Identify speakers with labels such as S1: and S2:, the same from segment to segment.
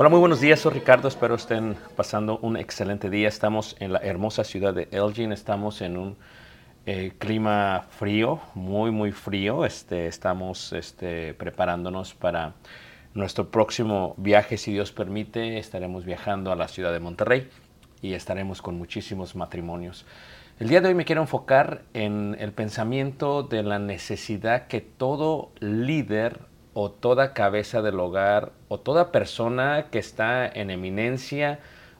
S1: Hola, muy buenos días, soy Ricardo, espero estén pasando un excelente día. Estamos en la hermosa ciudad de Elgin, estamos en un eh, clima frío, muy, muy frío. Este, estamos este, preparándonos para nuestro próximo viaje, si Dios permite. Estaremos viajando a la ciudad de Monterrey y estaremos con muchísimos matrimonios. El día de hoy me quiero enfocar en el pensamiento de la necesidad que todo líder o toda cabeza del hogar o toda persona que está en eminencia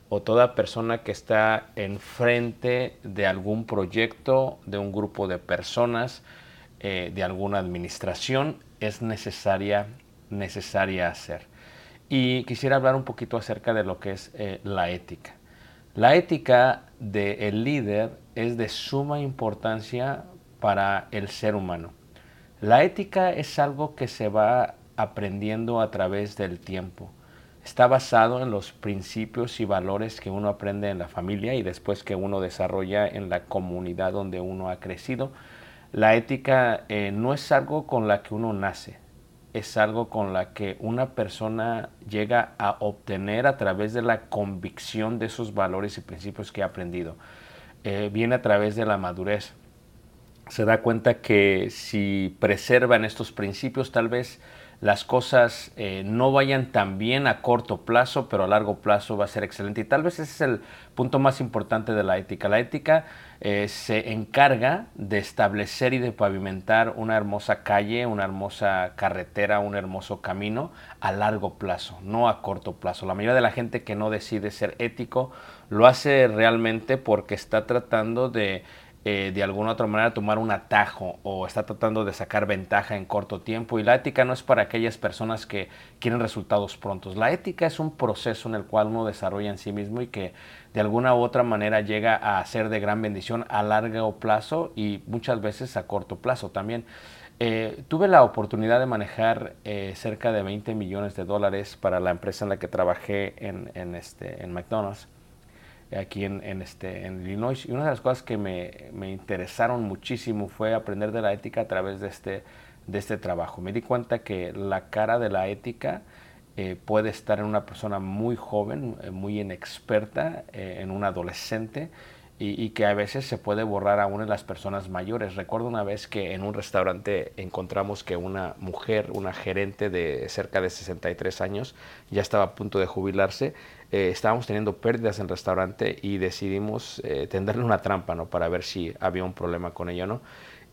S1: o toda persona que está enfrente de algún proyecto, de un grupo de personas, eh, de alguna administración, es necesaria, necesaria hacer. Y quisiera hablar un poquito acerca de lo que es eh, la ética. La ética del líder es de suma importancia para el ser humano. La ética es algo que se va aprendiendo a través del tiempo. Está basado en los principios y valores que uno aprende en la familia y después que uno desarrolla en la comunidad donde uno ha crecido. La ética eh, no es algo con la que uno nace, es algo con la que una persona llega a obtener a través de la convicción de esos valores y principios que ha aprendido. Eh, viene a través de la madurez se da cuenta que si preservan estos principios, tal vez las cosas eh, no vayan tan bien a corto plazo, pero a largo plazo va a ser excelente. Y tal vez ese es el punto más importante de la ética. La ética eh, se encarga de establecer y de pavimentar una hermosa calle, una hermosa carretera, un hermoso camino a largo plazo, no a corto plazo. La mayoría de la gente que no decide ser ético lo hace realmente porque está tratando de eh, de alguna otra manera tomar un atajo o está tratando de sacar ventaja en corto tiempo. Y la ética no es para aquellas personas que quieren resultados prontos. La ética es un proceso en el cual uno desarrolla en sí mismo y que de alguna u otra manera llega a ser de gran bendición a largo plazo y muchas veces a corto plazo también. Eh, tuve la oportunidad de manejar eh, cerca de 20 millones de dólares para la empresa en la que trabajé en, en, este, en McDonald's aquí en, este, en Illinois. Y una de las cosas que me, me, interesaron muchísimo fue aprender de la ética a través de este, de este trabajo. Me di cuenta que la cara de la ética eh, puede estar en una persona muy joven, eh, muy inexperta, eh, en un adolescente, y, que a veces se puede borrar aún en las personas mayores. Recuerdo una vez que en un restaurante encontramos que una mujer, una gerente de cerca de 63 años, ya estaba a punto de jubilarse. Eh, estábamos teniendo pérdidas en el restaurante y decidimos eh, tenderle una trampa ¿no? para ver si había un problema con ella o no.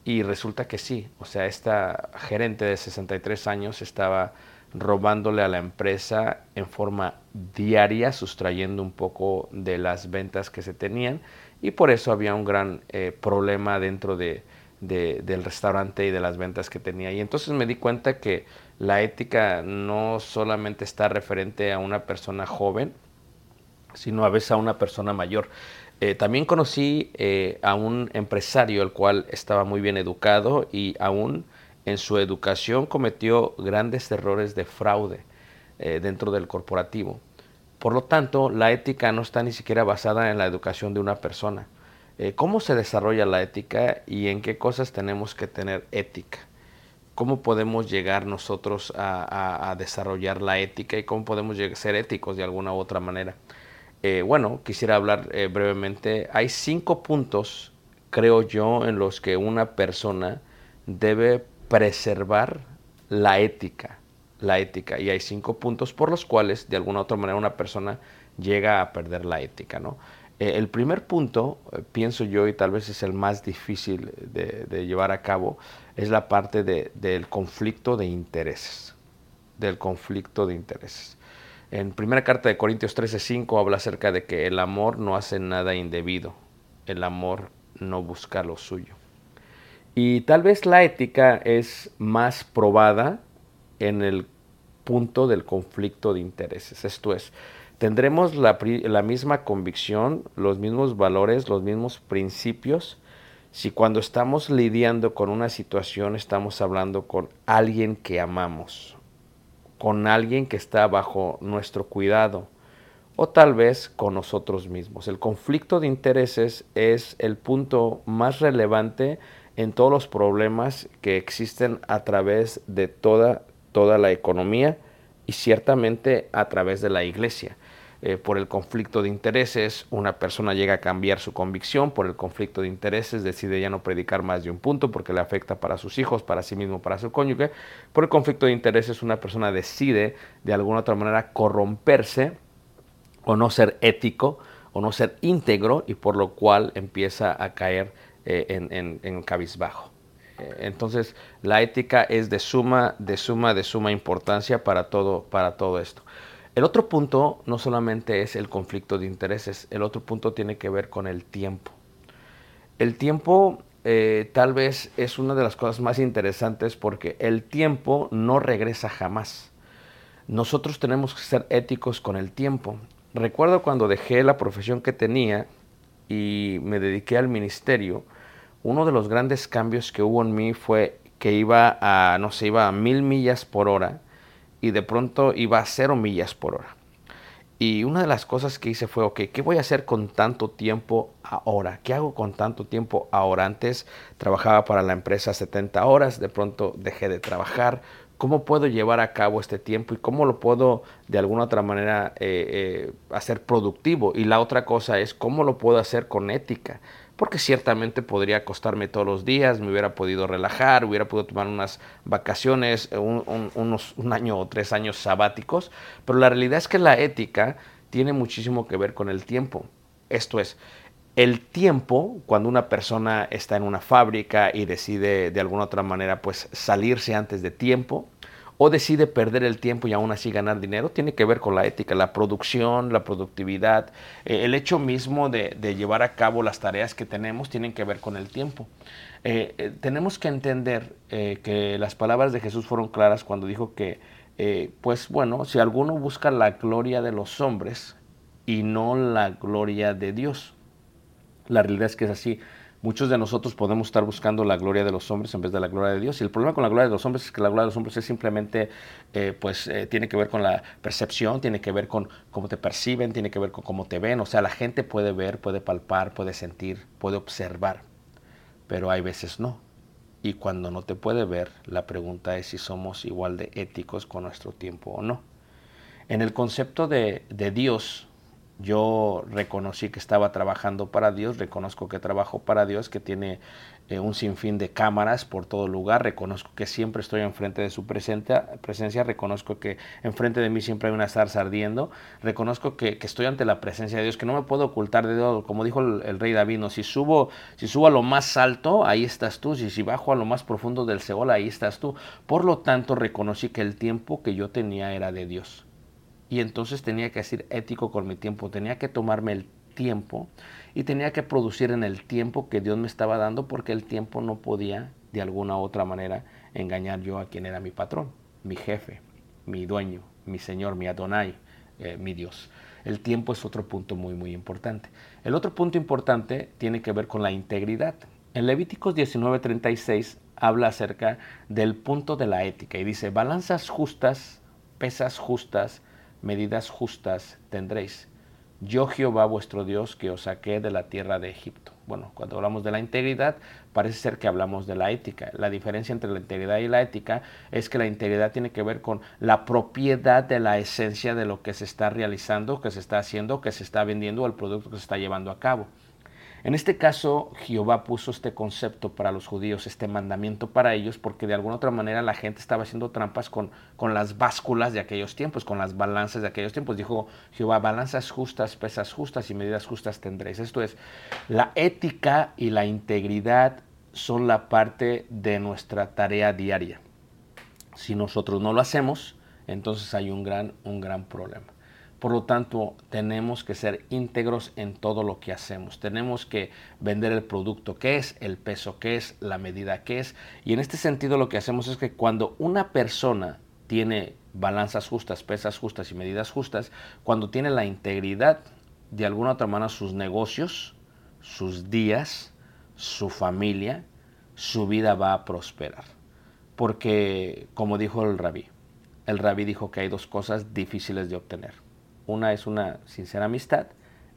S1: Y resulta que sí, o sea, esta gerente de 63 años estaba robándole a la empresa en forma diaria, sustrayendo un poco de las ventas que se tenían y por eso había un gran eh, problema dentro de, del restaurante y de las ventas que tenía. Y entonces me di cuenta que la ética no solamente está referente a una persona joven, sino a veces a una persona mayor. Eh, también conocí eh, a un empresario el cual estaba muy bien educado y aún en su educación cometió grandes errores de fraude dentro del corporativo. Por lo tanto, la ética no está ni siquiera basada en la educación de una persona. Eh, ¿Cómo se desarrolla la ética y en qué cosas tenemos que tener ética? ¿Cómo podemos llegar nosotros a, desarrollar la ética y cómo podemos ser éticos de alguna u otra manera? Eh, bueno, quisiera hablar eh, brevemente. Hay cinco puntos, creo yo, en los que una persona debe preservar la ética la ética y hay cinco puntos por los cuales de alguna u otra manera una persona llega a perder la ética. ¿no? Eh, el primer punto, pienso yo, y tal vez es el más difícil de, llevar a cabo, es la parte del conflicto de intereses. Del conflicto de intereses. En primera carta de Corintios 13:5 habla acerca de que el amor no hace nada indebido, el amor no busca lo suyo. Y tal vez la ética es más probada en el punto del conflicto de intereses. Esto es, tendremos la, misma convicción, los mismos valores, los mismos principios, si cuando estamos lidiando con una situación estamos hablando con alguien que amamos, con alguien que está bajo nuestro cuidado o tal vez con nosotros mismos. El conflicto de intereses es el punto más relevante en todos los problemas que existen a través de toda toda la economía y ciertamente a través de la iglesia. Eh, por el conflicto de intereses, una persona llega a cambiar su convicción, por el conflicto de intereses decide ya no predicar más de un punto porque le afecta para sus hijos, para sí mismo, para su cónyuge. Por el conflicto de intereses, una persona decide de alguna otra manera corromperse o no ser ético o no ser íntegro y por lo cual empieza a caer eh, en, en, cabizbajo. Eh, entonces, la ética es de suma, de suma, de suma importancia para todo, para todo esto. El otro punto no solamente es el conflicto de intereses, el otro punto tiene que ver con el tiempo. El tiempo eh, tal vez es una de las cosas más interesantes porque el tiempo no regresa jamás. Nosotros tenemos que ser éticos con el tiempo. Recuerdo cuando dejé la profesión que tenía y me dediqué al ministerio, uno de los grandes cambios que hubo en mí fue que iba no sé, iba a mil millas por hora y de pronto iba a cero millas por hora. Y una de las cosas que hice fue, ok, ¿qué voy a hacer con tanto tiempo ahora? ¿Qué hago con tanto tiempo ahora? Antes trabajaba para la empresa 70 horas, de pronto dejé de trabajar. ¿Cómo puedo llevar a cabo este tiempo y cómo lo puedo de alguna otra manera eh, eh, hacer productivo? Y la otra cosa es, ¿cómo lo puedo hacer con ética? Porque ciertamente podría acostarme todos los días, me hubiera podido relajar, hubiera podido tomar unas vacaciones, un, unos, un año o tres años sabáticos, pero la realidad es que la ética tiene muchísimo que ver con el tiempo. Esto es, el tiempo, cuando una persona está en una fábrica y decide de alguna otra manera pues salirse antes de tiempo, o decide perder el tiempo y aún así ganar dinero, tiene que ver con la ética, la producción, la productividad, eh, el hecho mismo de, llevar a cabo las tareas que tenemos tienen que ver con el tiempo. Eh, eh, tenemos que entender que las palabras de Jesús fueron claras cuando dijo que, pues bueno, si alguno busca la gloria de los hombres y no la gloria de Dios, la realidad es que es así. Muchos de nosotros podemos estar buscando la gloria de los hombres en vez de la gloria de Dios. Y el problema con la gloria de los hombres es que la gloria de los hombres es simplemente, eh, pues, eh, tiene que ver con la percepción, tiene que ver con cómo te perciben, tiene que ver con cómo te ven. O sea, la gente puede ver, puede palpar, puede sentir, puede observar, pero hay veces no. Y cuando no te puede ver, la pregunta es si somos igual de éticos con nuestro tiempo o no. En el concepto de, de Dios, yo reconocí que estaba trabajando para Dios, reconozco que trabajo para Dios, que tiene eh, un sinfín de cámaras por todo lugar, reconozco que siempre estoy enfrente de su presencia, reconozco que enfrente de mí siempre hay una zarza ardiendo, reconozco que, estoy ante la presencia de Dios, que no me puedo ocultar de Dios, como dijo el, rey David, si subo, si subo a lo más alto, ahí estás tú, si, si bajo a lo más profundo del Seol, ahí estás tú. Por lo tanto, reconocí que el tiempo que yo tenía era de Dios y entonces tenía que ser ético con mi tiempo, tenía que tomarme el tiempo y tenía que producir en el tiempo que Dios me estaba dando porque el tiempo no podía de alguna u otra manera engañar yo a quien era mi patrón, mi jefe, mi dueño, mi Señor, mi Adonai, eh, mi Dios. El tiempo es otro punto muy muy importante. El otro punto importante tiene que ver con la integridad. En Levíticos 19:36 habla acerca del punto de la ética y dice, balanzas justas, pesas justas, medidas justas tendréis. Yo Jehová vuestro Dios que os saqué de la tierra de Egipto. Bueno, cuando hablamos de la integridad, parece ser que hablamos de la ética. La diferencia entre la integridad y la ética es que la integridad tiene que ver con la propiedad de la esencia de lo que se está realizando, que se está haciendo, que se está vendiendo o el producto que se está llevando a cabo. En este caso, Jehová puso este concepto para los judíos, este mandamiento para ellos, porque de alguna otra manera la gente estaba haciendo trampas con, con las básculas de aquellos tiempos, con las balanzas de aquellos tiempos. Dijo Jehová, balanzas justas, pesas justas y medidas justas tendréis. Esto es, la ética y la integridad son la parte de nuestra tarea diaria. Si nosotros no lo hacemos, entonces hay un gran, un gran problema. Por lo tanto, tenemos que ser íntegros en todo lo que hacemos. Tenemos que vender el producto que es, el peso que es, la medida que es. Y en este sentido lo que hacemos es que cuando una persona tiene balanzas justas, pesas justas y medidas justas, cuando tiene la integridad, de alguna otra manera sus negocios, sus días, su familia, su vida va a prosperar. Porque, como dijo el rabí, el rabí dijo que hay dos cosas difíciles de obtener una es una sincera amistad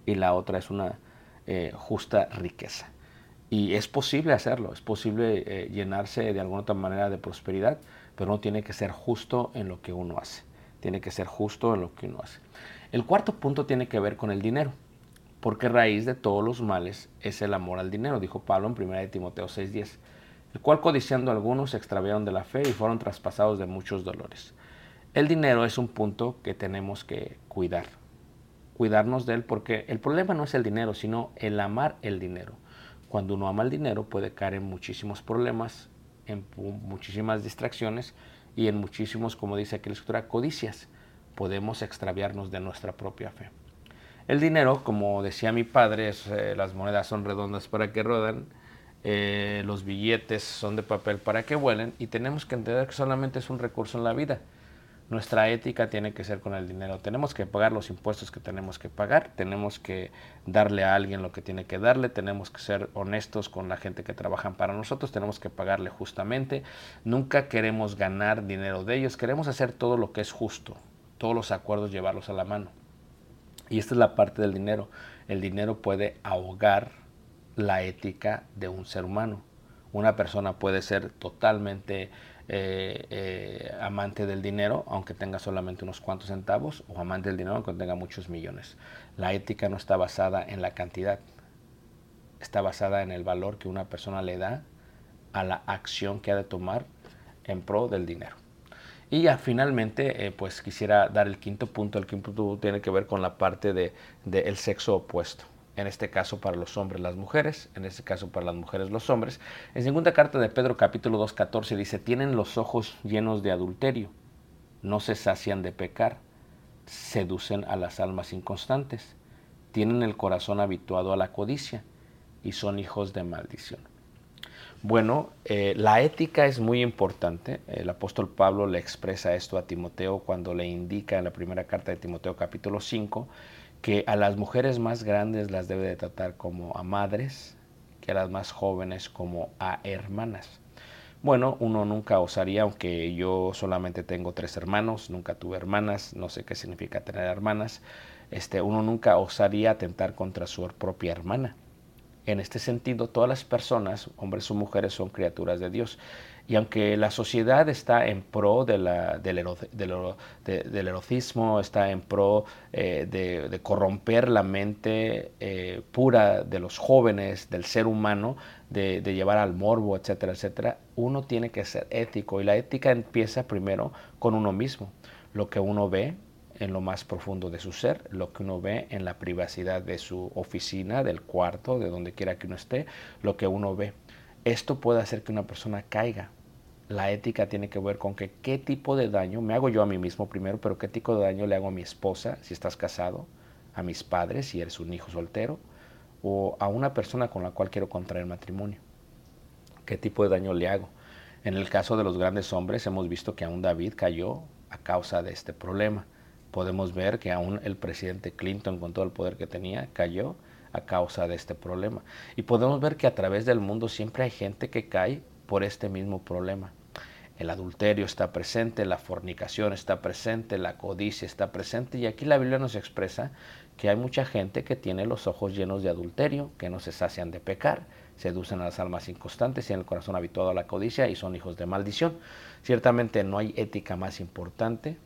S1: y la otra es una eh, justa riqueza. Y es posible hacerlo, es posible eh, llenarse de alguna otra manera de prosperidad, pero no tiene que ser justo en lo que uno hace. tiene que ser justo en lo que uno hace. El cuarto punto tiene que ver con el dinero, porque raíz de todos los males es el amor al dinero, dijo Pablo en 1 Timoteo 6:10, el cual codiciando algunos se extraviaron de la fe y fueron traspasados de muchos dolores. El dinero es un punto que tenemos que cuidar, cuidarnos de él, porque el problema no es el dinero, sino el amar el dinero. Cuando uno ama el dinero puede caer en muchísimos problemas, en muchísimas distracciones y en muchísimos, como dice aquí la escritura, codicias. Podemos extraviarnos de nuestra propia fe. El dinero, como decía mi padre, eh, las monedas son redondas para que rodan, eh, los billetes son de papel para que vuelen y tenemos que entender que solamente es un recurso en la vida. Nuestra ética tiene que ser con el dinero. Tenemos que pagar los impuestos que tenemos que pagar, tenemos que darle a alguien lo que tiene que darle, tenemos que ser honestos con la gente que trabaja para nosotros, tenemos que pagarle justamente. Nunca queremos ganar dinero de ellos, queremos hacer todo lo que es justo, todos los acuerdos llevarlos a la mano. Y esta es la parte del dinero. El dinero puede ahogar la ética de un ser humano. Una persona puede ser totalmente eh, eh, amante del dinero, aunque tenga solamente unos cuantos centavos, o amante del dinero, aunque tenga muchos millones. La ética no está basada en la cantidad, está basada en el valor que una persona le da a la acción que ha de tomar en pro del dinero. Y ya finalmente, eh, pues quisiera dar el quinto punto. El quinto punto tiene que ver con la parte del de, sexo opuesto. En este caso para los hombres las mujeres, en este caso para las mujeres los hombres. En segunda carta de Pedro capítulo 2, 14 dice, tienen los ojos llenos de adulterio, no se sacian de pecar, seducen a las almas inconstantes, tienen el corazón habituado a la codicia y son hijos de maldición. Bueno, eh, la ética es muy importante. El apóstol Pablo le expresa esto a Timoteo cuando le indica en la primera carta de Timoteo capítulo 5 que a las mujeres más grandes las debe de tratar como a madres, que a las más jóvenes como a hermanas. Bueno, uno nunca osaría, aunque yo solamente tengo tres hermanos, nunca tuve hermanas, no sé qué significa tener hermanas, este, uno nunca osaría atentar contra su propia hermana. En este sentido, todas las personas, hombres o mujeres, son criaturas de Dios. Y aunque la sociedad está en pro de la, del, erotismo, está en pro eh, de, corromper la mente eh, pura de los jóvenes, del ser humano, de, llevar al morbo, etcétera, etcétera, uno tiene que ser ético. Y la ética empieza primero con uno mismo. Lo que uno ve, en lo más profundo de su ser, lo que uno ve en la privacidad de su oficina, del cuarto, de donde quiera que uno esté, lo que uno ve. Esto puede hacer que una persona caiga. La ética tiene que ver con que qué tipo de daño me hago yo a mí mismo primero, pero qué tipo de daño le hago a mi esposa si estás casado, a mis padres si eres un hijo soltero, o a una persona con la cual quiero contraer matrimonio. ¿Qué tipo de daño le hago? En el caso de los grandes hombres hemos visto que aún David cayó a causa de este problema podemos ver que aún el presidente Clinton, con todo el poder que tenía, cayó a causa de este problema. Y podemos ver que a través del mundo siempre hay gente que cae por este mismo problema. El adulterio está presente, la fornicación está presente, la codicia está presente y aquí la Biblia nos expresa que hay mucha gente que tiene los ojos llenos de adulterio, que no se sacian de pecar, seducen a las almas inconstantes y en el corazón habituado a la codicia y son hijos de maldición. Ciertamente no hay ética más importante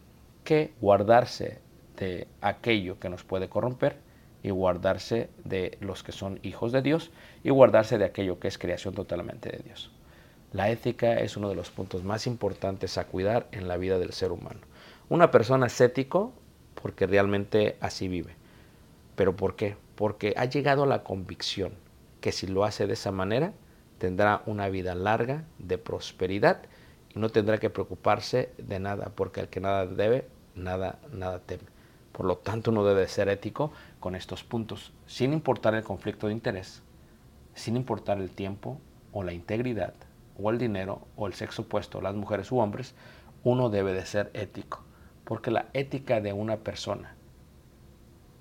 S1: que guardarse de aquello que nos puede corromper y guardarse de los que son hijos de Dios y guardarse de aquello que es creación totalmente de Dios. La ética es uno de los puntos más importantes a cuidar en la vida del ser humano. Una persona es ético porque realmente así vive. ¿Pero por qué? Porque ha llegado a la convicción que si lo hace de esa manera, tendrá una vida larga de prosperidad y no tendrá que preocuparse de nada, porque el que nada debe, nada, nada teme. Por lo tanto, uno debe ser ético con estos puntos, sin importar el conflicto de interés, sin importar el tiempo o la integridad o el dinero o el sexo opuesto, las mujeres u hombres, uno debe de ser ético, porque la ética de una persona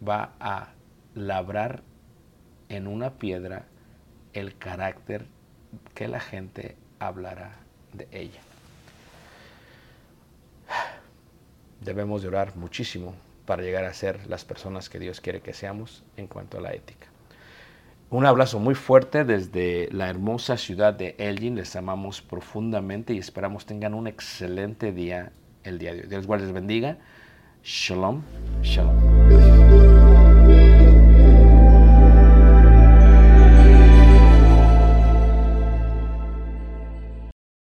S1: va a labrar en una piedra el carácter que la gente hablará de ella. debemos de orar muchísimo para llegar a ser las personas que Dios quiere que seamos en cuanto a la ética. Un abrazo muy fuerte desde la hermosa ciudad de Elgin. Les amamos profundamente y esperamos tengan un excelente día el día de hoy. Dios les bendiga. Shalom, shalom.